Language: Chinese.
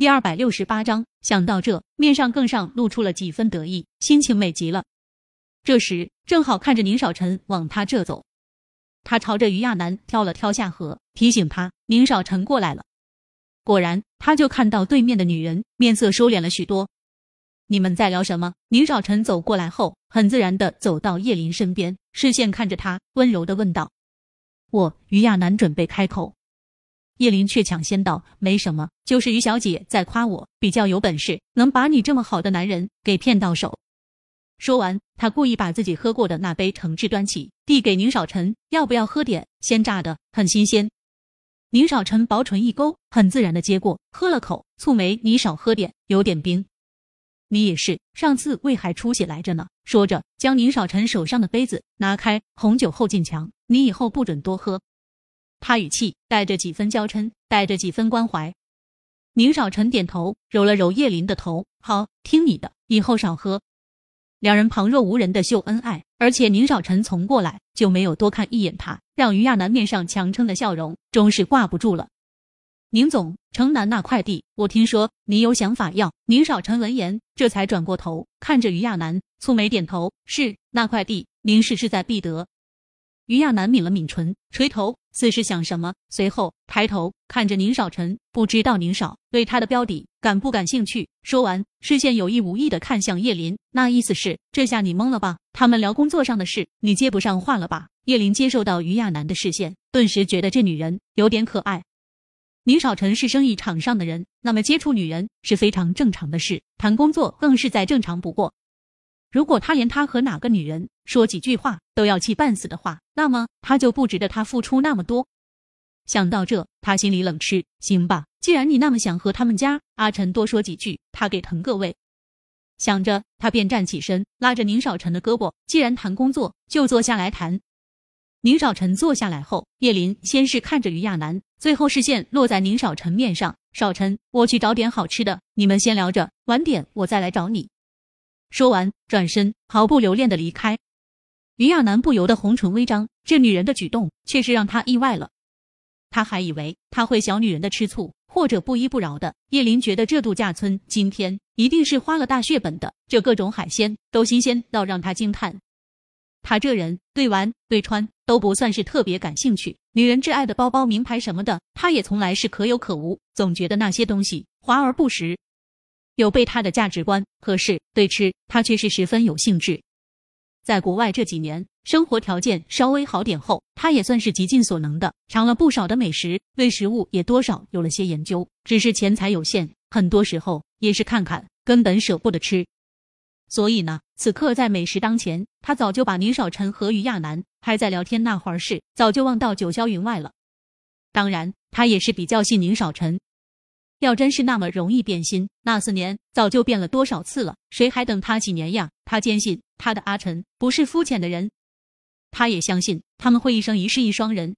第二百六十八章，想到这，面上更上露出了几分得意，心情美极了。这时正好看着宁少臣往他这走，他朝着于亚楠挑了挑下颌，提醒他宁少臣过来了。果然，他就看到对面的女人面色收敛了许多。你们在聊什么？宁少臣走过来后，很自然的走到叶林身边，视线看着他，温柔的问道：“我。”于亚楠准备开口。叶林却抢先道：“没什么，就是于小姐在夸我比较有本事，能把你这么好的男人给骗到手。”说完，他故意把自己喝过的那杯橙汁端起，递给宁少臣：“要不要喝点鲜榨的？很新鲜。”宁少臣薄唇一勾，很自然的接过，喝了口，蹙眉：“你少喝点，有点冰。”你也是，上次胃还出血来着呢。说着，将宁少臣手上的杯子拿开，红酒后劲强，你以后不准多喝。他语气带着几分娇嗔，带着几分关怀。宁少臣点头，揉了揉叶林的头，好，听你的，以后少喝。两人旁若无人的秀恩爱，而且宁少臣从过来就没有多看一眼他，让于亚楠面上强撑的笑容终是挂不住了。宁总，城南那块地，我听说你有想法要。宁少臣闻言，这才转过头看着于亚楠，蹙眉点头，是那块地，宁氏势在必得。于亚楠抿了抿唇，垂头，似是想什么，随后抬头看着宁少臣，不知道宁少对他的标底感不感兴趣。说完，视线有意无意的看向叶林，那意思是，这下你懵了吧？他们聊工作上的事，你接不上话了吧？叶林接受到于亚楠的视线，顿时觉得这女人有点可爱。宁少臣是生意场上的人，那么接触女人是非常正常的事，谈工作更是再正常不过。如果他连他和哪个女人说几句话都要气半死的话，那么他就不值得他付出那么多。想到这，他心里冷嗤。行吧，既然你那么想和他们家阿晨多说几句，他给腾个位。想着，他便站起身，拉着宁少臣的胳膊。既然谈工作，就坐下来谈。宁少臣坐下来后，叶林先是看着于亚楠，最后视线落在宁少臣面上。少臣，我去找点好吃的，你们先聊着，晚点我再来找你。说完，转身毫不留恋的离开。于亚楠不由得红唇微张，这女人的举动却是让他意外了。他还以为他会小女人的吃醋，或者不依不饶的。叶林觉得这度假村今天一定是花了大血本的，这各种海鲜都新鲜到让他惊叹。他这人对玩对穿都不算是特别感兴趣，女人挚爱的包包、名牌什么的，他也从来是可有可无，总觉得那些东西华而不实。有悖他的价值观，可是对吃他却是十分有兴致。在国外这几年，生活条件稍微好点后，他也算是极尽所能的尝了不少的美食，对食物也多少有了些研究。只是钱财有限，很多时候也是看看，根本舍不得吃。所以呢，此刻在美食当前，他早就把宁少臣和于亚楠还在聊天那会儿事，早就忘到九霄云外了。当然，他也是比较信宁少臣。要真是那么容易变心，那四年早就变了多少次了，谁还等他几年呀？他坚信他的阿晨不是肤浅的人，他也相信他们会一生一世一双人。